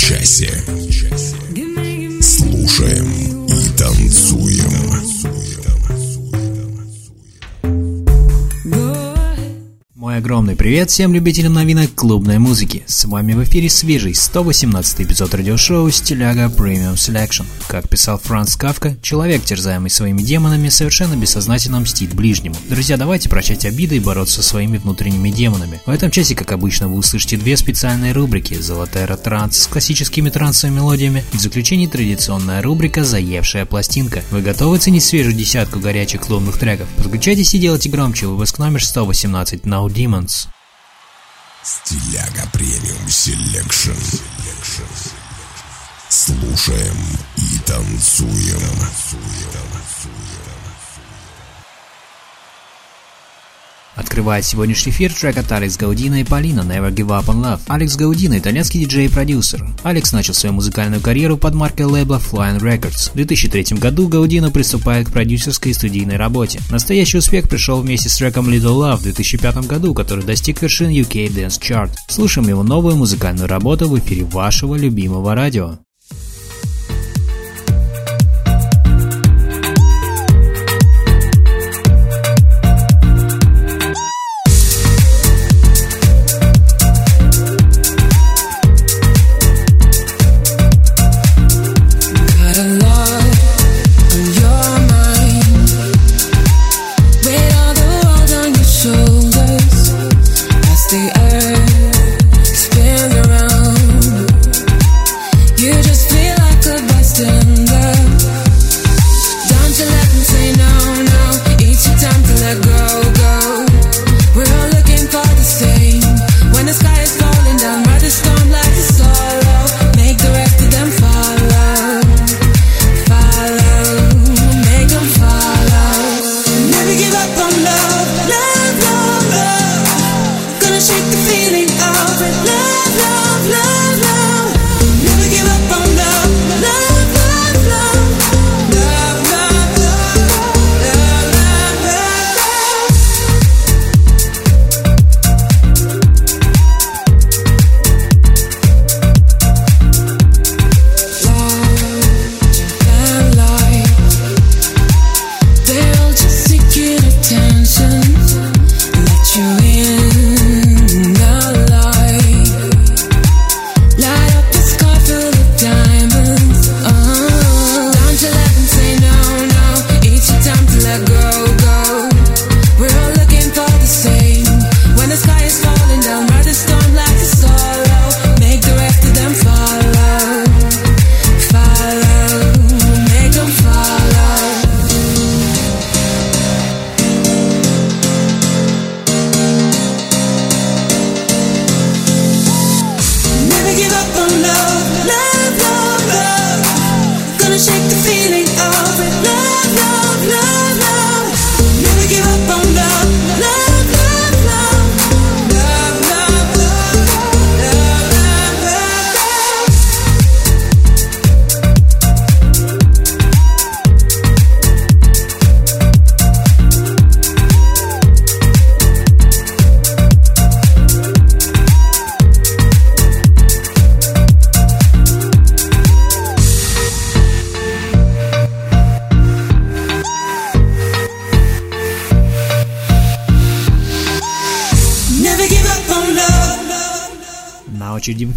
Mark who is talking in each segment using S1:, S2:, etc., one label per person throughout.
S1: Часе.
S2: Привет всем любителям новинок клубной музыки. С вами в эфире свежий 118 эпизод радиошоу Стиляга Premium Selection. Как писал Франц Кавка, человек, терзаемый своими демонами, совершенно бессознательно мстит ближнему. Друзья, давайте прощать обиды и бороться со своими внутренними демонами. В этом часе, как обычно, вы услышите две специальные рубрики «Золотая транс» с классическими трансовыми мелодиями и в заключении традиционная рубрика «Заевшая пластинка». Вы готовы ценить свежую десятку горячих клубных треков? Подключайтесь и делайте громче выпуск номер 118 Now Demons.
S1: Стиляга Premium Selection. Слушаем и танцуем.
S2: Открывает сегодняшний эфир трек от Алекс Гаудина и Полина «Never Give Up on Love». Алекс Гаудино – итальянский диджей и продюсер. Алекс начал свою музыкальную карьеру под маркой лейбла Flying Records. В 2003 году Гаудина приступает к продюсерской и студийной работе. Настоящий успех пришел вместе с треком Little Love в 2005 году, который достиг вершин UK Dance Chart. Слушаем его новую музыкальную работу в эфире вашего любимого радио.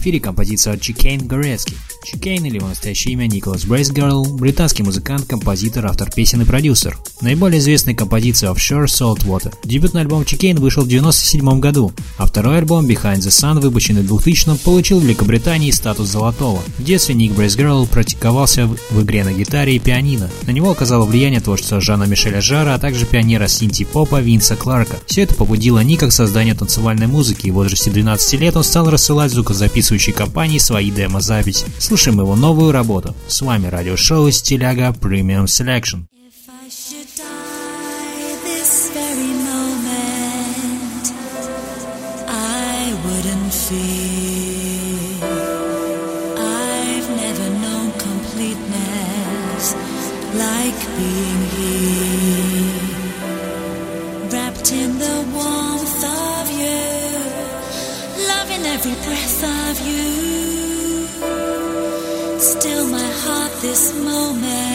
S2: Эфире композиция от Chicane Gorecki. Чикейн или его настоящее имя Николас Брейсгарл – британский музыкант, композитор, автор песен и продюсер. Наиболее известная композиция Offshore Saltwater. Дебютный альбом Чикейн вышел в 1997 году, а второй альбом Behind the Sun, выпущенный в 2000 получил в Великобритании статус золотого. В детстве Ник Брейсгарл практиковался в игре на гитаре и пианино. На него оказало влияние творчество Жана Мишеля Жара, а также пионера синти-попа Винса Кларка. Все это побудило Ника к созданию танцевальной музыки, и в возрасте 12 лет он стал рассылать звукозаписывающей компании свои демо-записи. Слушаем его новую работу. С вами радиошоу Стиляга Premium Selection.
S3: I've never known completeness like being here, wrapped in the warmth of you, loving every breath of you. Still, my heart this moment,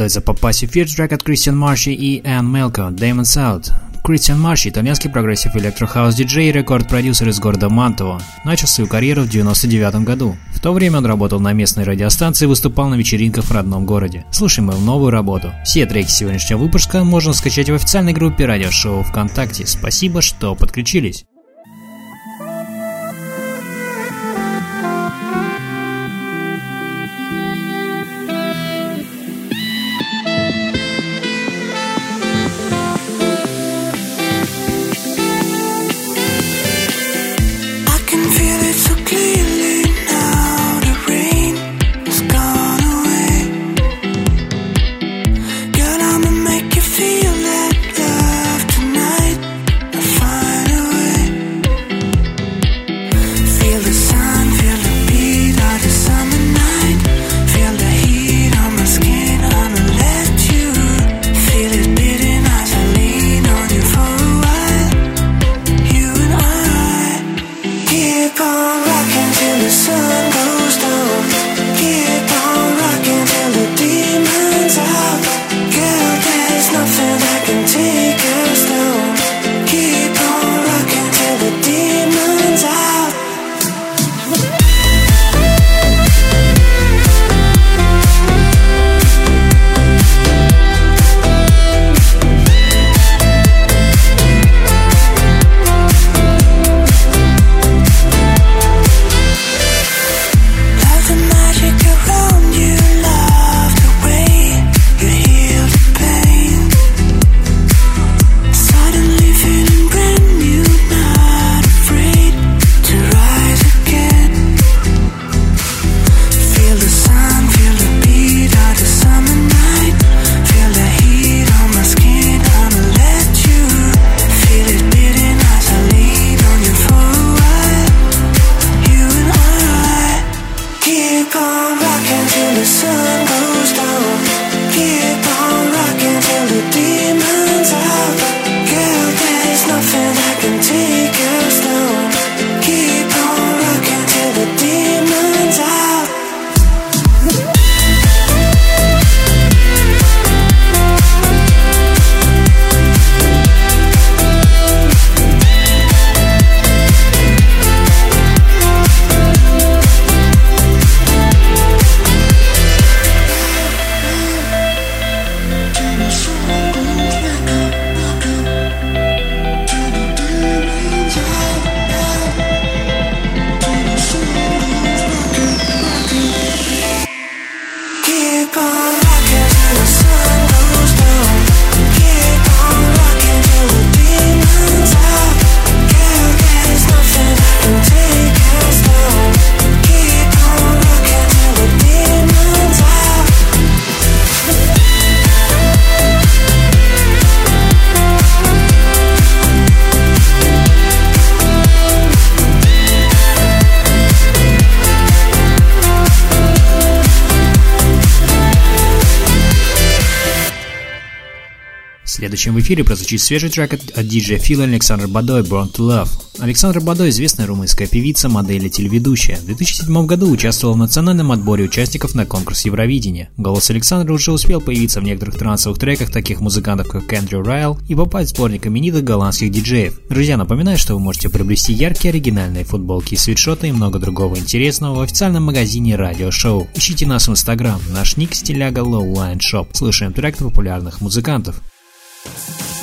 S2: Готовится попасть в эфир трек от Кристиан Марши и Энн Мелко «Demon's Out». Кристиан Марши – итальянский прогрессив электрохаус диджей и рекорд-продюсер из города Мантово. Начал свою карьеру в 99 году. В то время он работал на местной радиостанции и выступал на вечеринках в родном городе. Слушаем его новую работу. Все треки сегодняшнего выпуска можно скачать в официальной группе радиошоу ВКонтакте. Спасибо, что подключились. В эфире прозвучит свежий трек от, от диджея Фила Александр Бадой «Born to Love». Александра Бадой – известная румынская певица, модель и телеведущая. В 2007 году участвовала в национальном отборе участников на конкурс Евровидения. Голос Александра уже успел появиться в некоторых трансовых треках таких музыкантов, как Эндрю Райл, и попасть в сборник именитых голландских диджеев. Друзья, напоминаю, что вы можете приобрести яркие оригинальные футболки и свитшоты и много другого интересного в официальном магазине Радио Шоу. Ищите нас в Инстаграм, наш ник стиляга Lowline Shop. Слушаем трек популярных музыкантов.
S3: Thank you.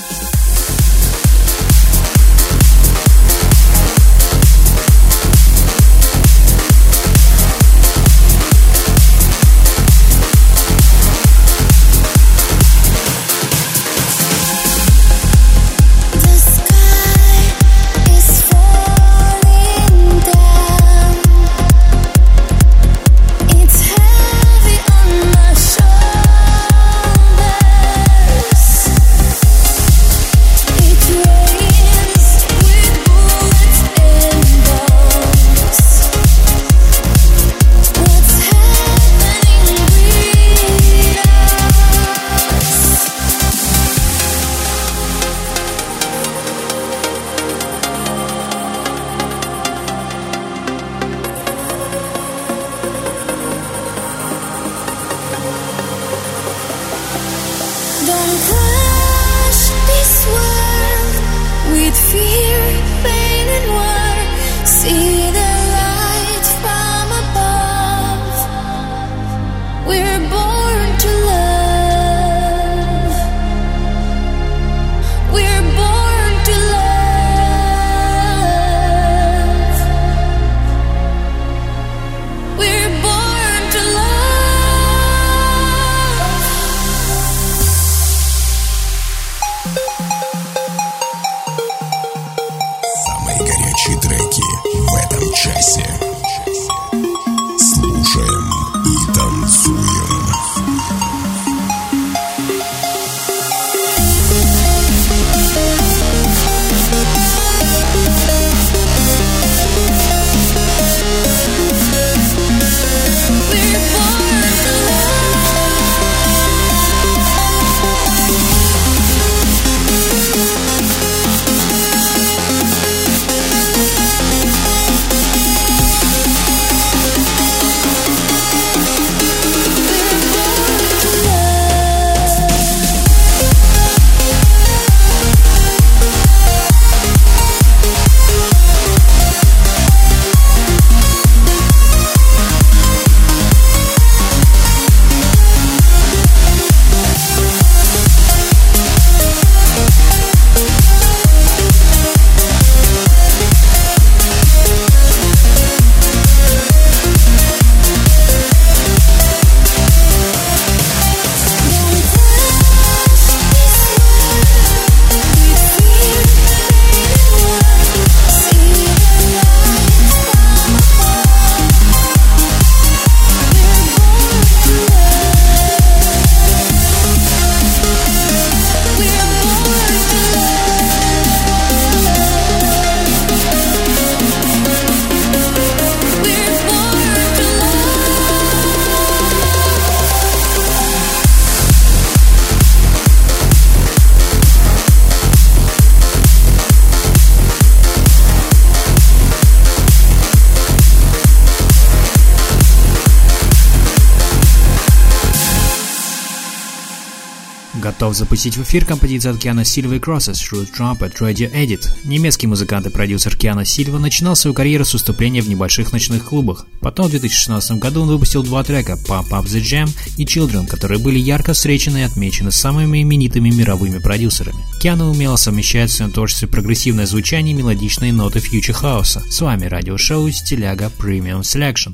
S2: Готов запустить в эфир композицию от Киана Сильва и Crosses Root Trumpet Radio Edit. Немецкий музыкант и продюсер Киана Сильва начинал свою карьеру с выступления в небольших ночных клубах. Потом в 2016 году он выпустил два трека Pump Up The Jam и Children, которые были ярко встречены и отмечены самыми именитыми мировыми продюсерами. Киана умело совмещает в своем творчестве прогрессивное звучание и мелодичные ноты фьючер хаоса. С вами радиошоу Стиляга Premium Selection.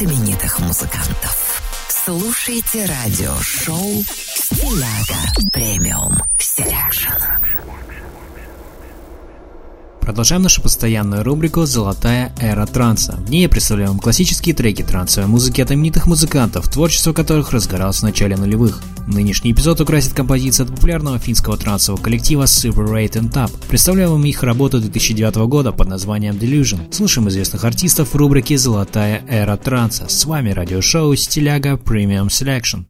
S4: От именитых музыкантов. Слушайте радиошоу «Стиляга Premium Selection».
S2: Продолжаем нашу постоянную рубрику «Золотая эра транса». В ней я представляю вам классические треки трансовой музыки от именитых музыкантов, творчество которых разгоралось в начале нулевых. Нынешний эпизод украсит композиция от популярного финского трансового коллектива Super8 & Tab. Представляю вам их работу 2009 года под названием Delusion. Слушаем известных артистов в рубрике «Золотая эра транса». С вами радиошоу «Стиляга Premium Selection».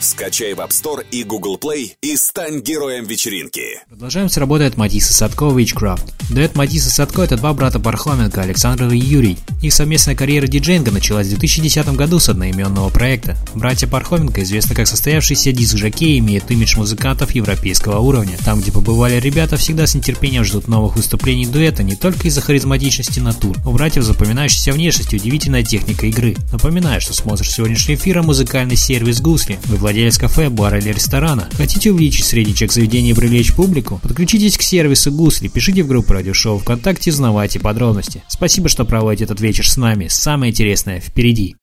S5: Скачай в App Store и Google Play и стань героем вечеринки.
S2: Продолжаем с работой от Матисса Садко Witchcraft. Дуэт Матисса Садко – это два брата Пархоменко, Александр и Юрий. Их совместная карьера диджейнга началась в 2010 году с одноименного проекта. Братья Пархоменко известны как состоявшийся диск-жокей и имеют имидж музыкантов европейского уровня. Там, где побывали ребята, всегда с нетерпением ждут новых выступлений дуэта не только из-за харизматичности натур. У братьев запоминающаяся внешность и удивительная техника игры. Напоминаю, что смотришь сегодняшний эфир, а музыкальный сервис Гусли. Вы владелец кафе, бара или ресторана. Хотите увеличить средний чек заведения и привлечь публику? Подключитесь к сервису Гусли, пишите в группу радиошоу ВКонтакте, узнавайте подробности. Спасибо, что проводите этот вечер с нами. Самое интересное впереди.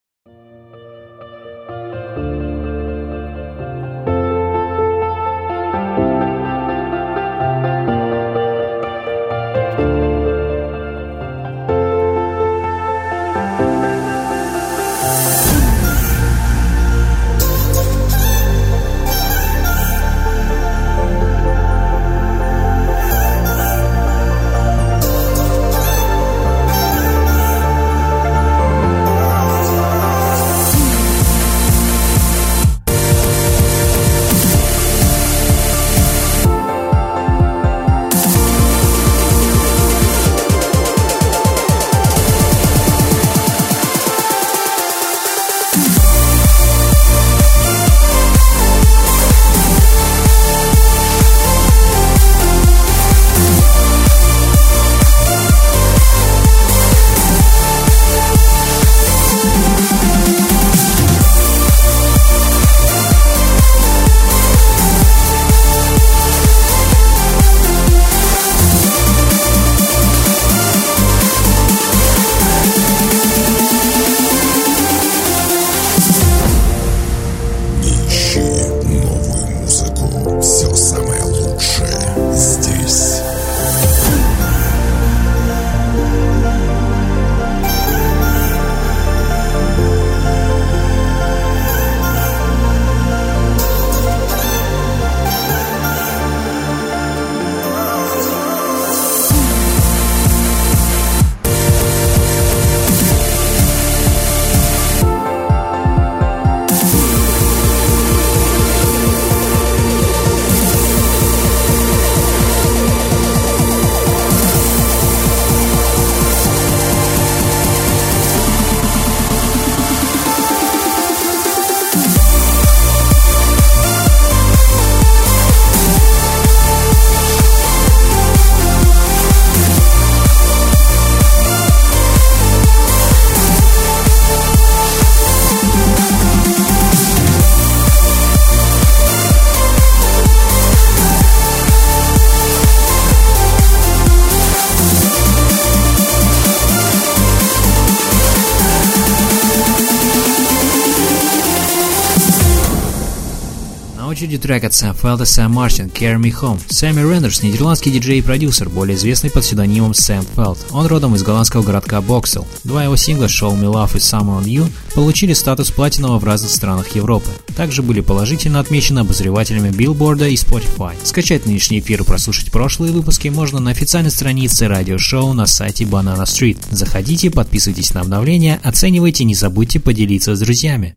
S2: Трек от Сэм Фелд и Сэм Мартин «Carry Me Home». Сэмми Рендерс – нидерландский диджей и продюсер, более известный под псевдонимом Сэм Фелд. Он родом из голландского городка Боксел. Два его сингла «Show Me Love» и «Summer on You» получили статус платинового в разных странах Европы. Также были положительно отмечены обозревателями Билборда и Spotify. Скачать нынешний эфир и прослушать прошлые выпуски можно на официальной странице радиошоу на сайте Banana Street. Заходите, подписывайтесь на обновления, оценивайте, не забудьте поделиться с друзьями.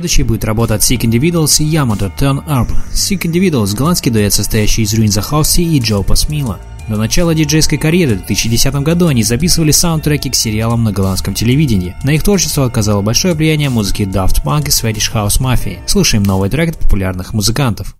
S2: Следующей будет работа от Sick Individuals и Yamato Turn Up. Sick Individuals – голландский дуэт, состоящий из Ruin House и Джо Пасмила. До начала диджейской карьеры в 2010 году они записывали саундтреки к сериалам на голландском телевидении. На их творчество оказало большое влияние музыки Daft Punk и Swedish House Mafia. Слушаем новый трек от популярных музыкантов.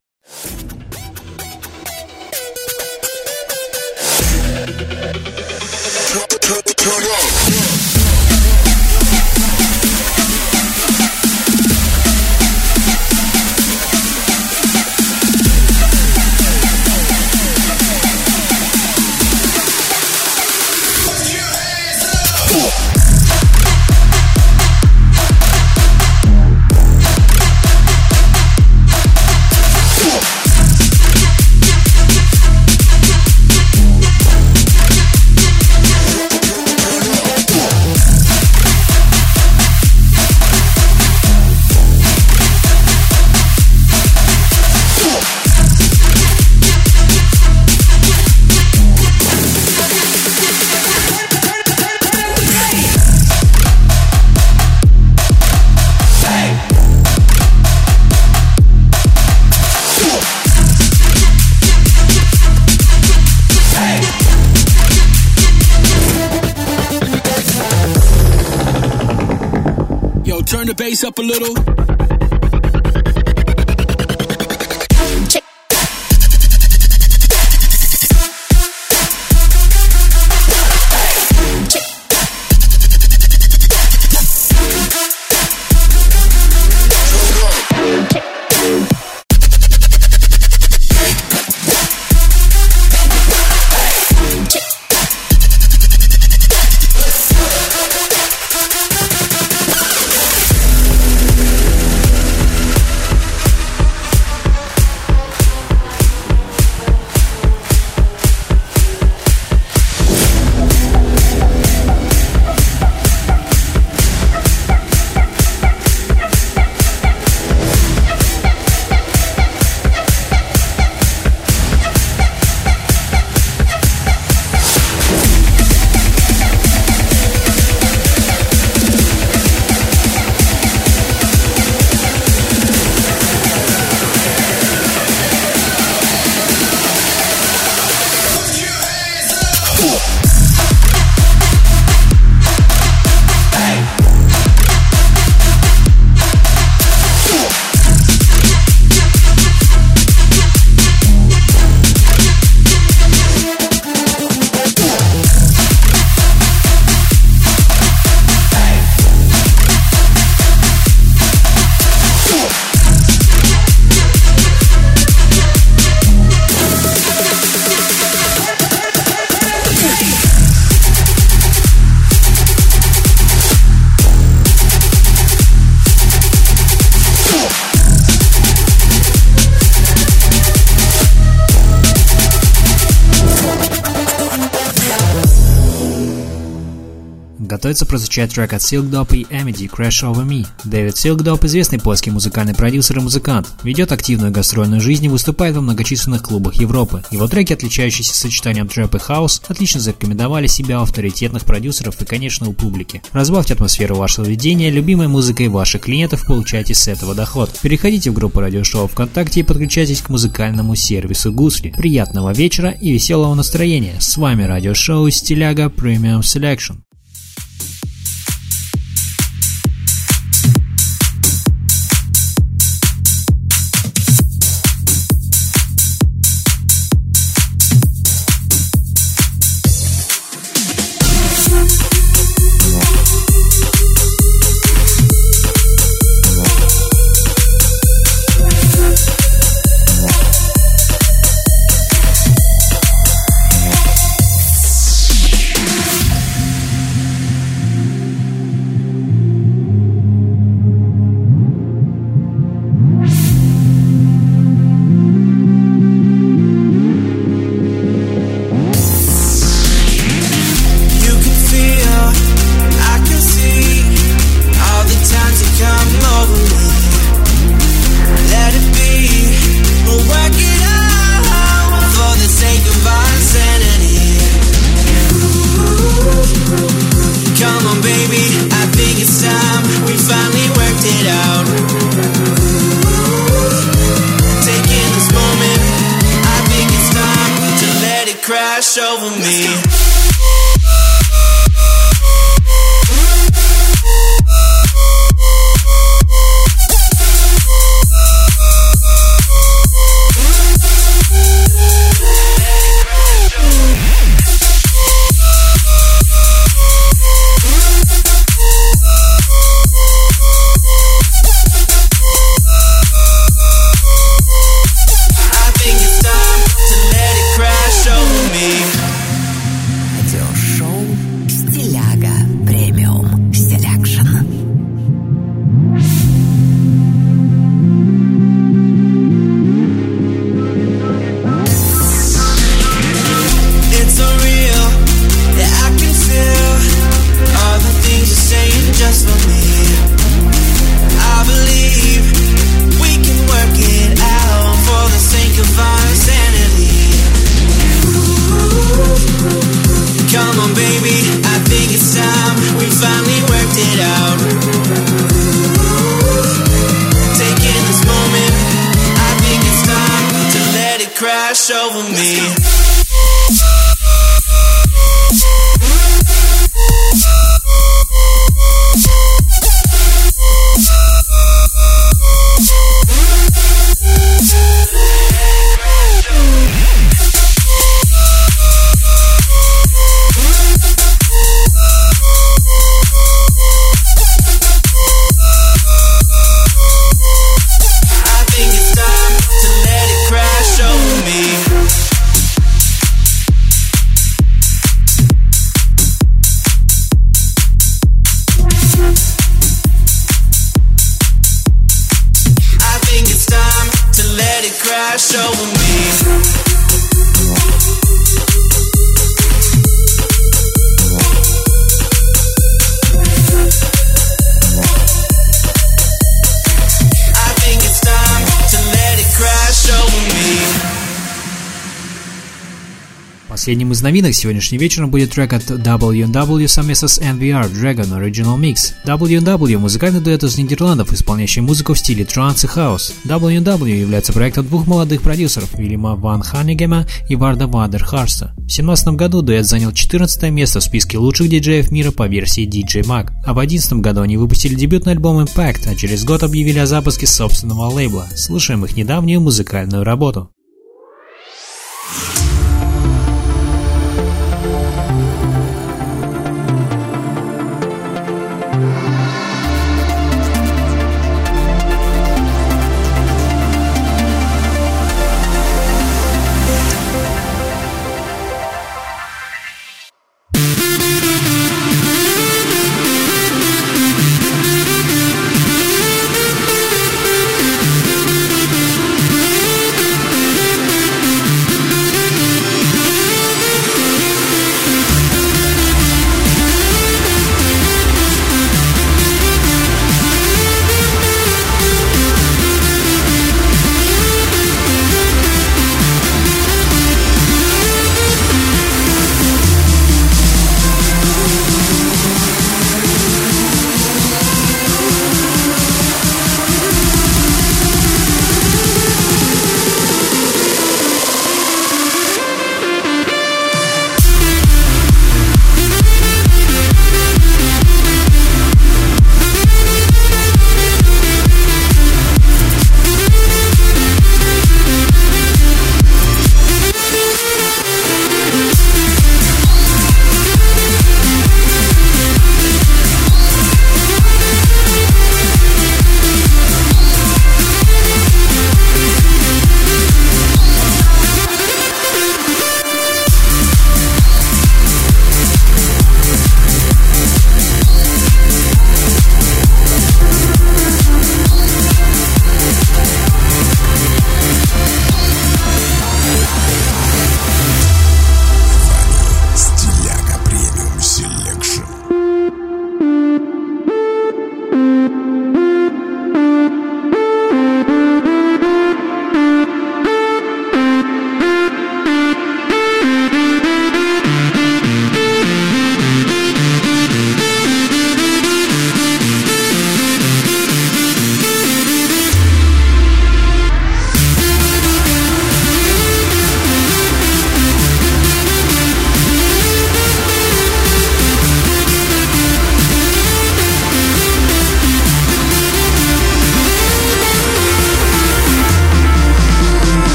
S6: Up a little.
S2: Готовится прозвучать трек от Silk Dop и Amity Crash Over Me. Дэвид Silk Dop, известный польский музыкальный продюсер и музыкант, ведет активную гастрольную жизнь и выступает во многочисленных клубах Европы. Его треки, отличающиеся сочетанием трэп и хаус, отлично зарекомендовали себя у авторитетных продюсеров и, конечно, у публики. Разбавьте атмосферу вашего ведения любимой музыкой ваших клиентов, получайте с этого доход. Переходите в группу радиошоу ВКонтакте и подключайтесь к музыкальному сервису Гусли. Приятного вечера и веселого настроения. С вами радиошоу Стиляга Premium Selection. Последним из новинок сегодняшним вечером будет трек от W&W совместно с NVR Dragon Original Mix. W&W – музыкальный дуэт из Нидерландов, исполняющий музыку в стиле транс и хаус. W&W является проектом двух молодых продюсеров Вильяма ван Ханегема и Варда ван дер Харста. В 2017 году дуэт занял 14 место в списке лучших диджеев мира по версии DJ Mag, а в 2011 году они выпустили дебютный альбом Impact, а через год объявили о запуске собственного лейбла. Слушаем их недавнюю музыкальную работу.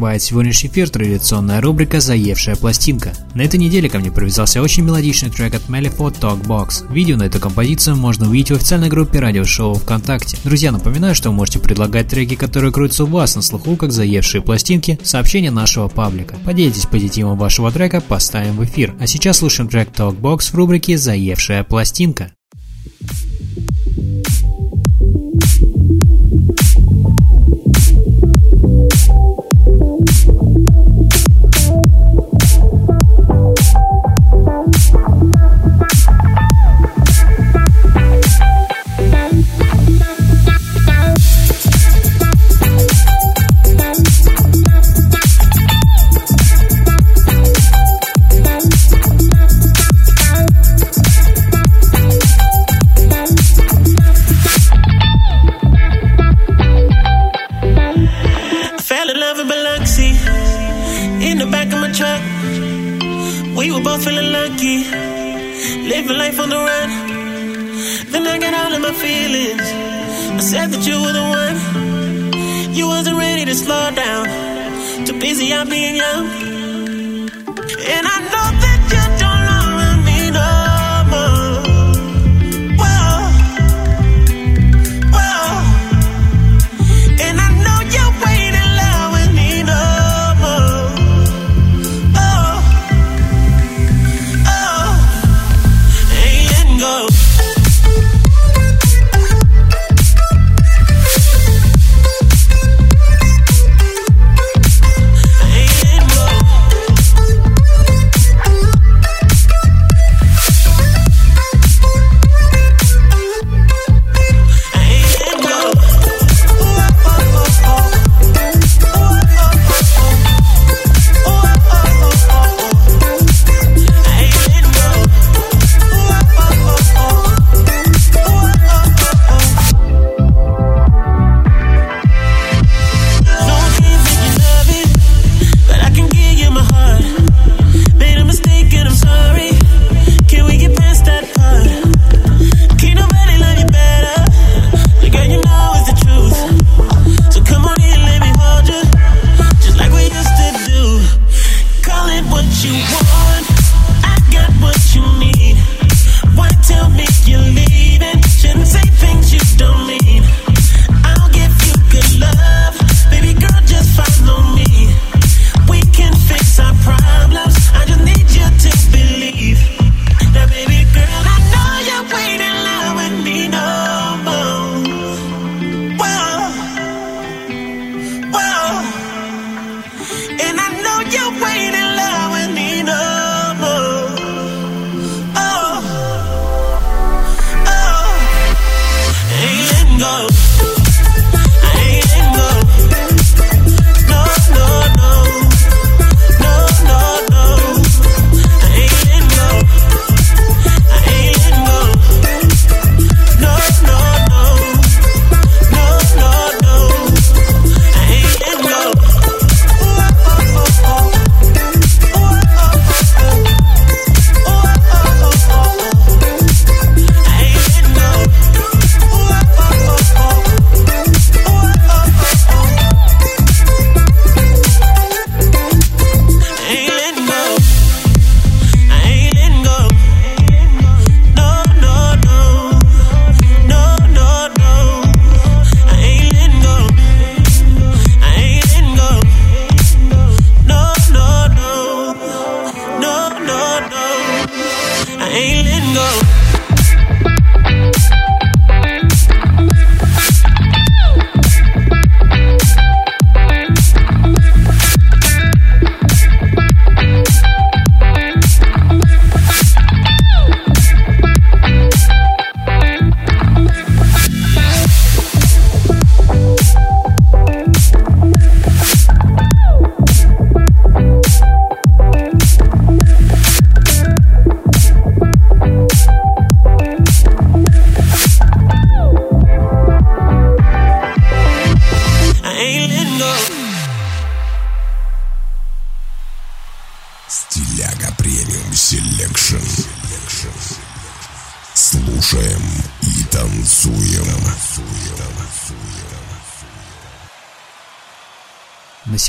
S7: открывает сегодняшний эфир традиционная рубрика «Заевшая пластинка». На этой неделе ко мне привязался очень мелодичный трек от Malifaux Talkbox. Видео на эту композицию можно увидеть в официальной группе радиошоу ВКонтакте. Друзья, напоминаю, что вы можете предлагать треки, которые крутятся у вас на слуху, как «Заевшие пластинки», сообщения нашего паблика. Поделитесь позитивом вашего трека, поставим в эфир. А сейчас слушаем трек Talkbox в рубрике «Заевшая пластинка».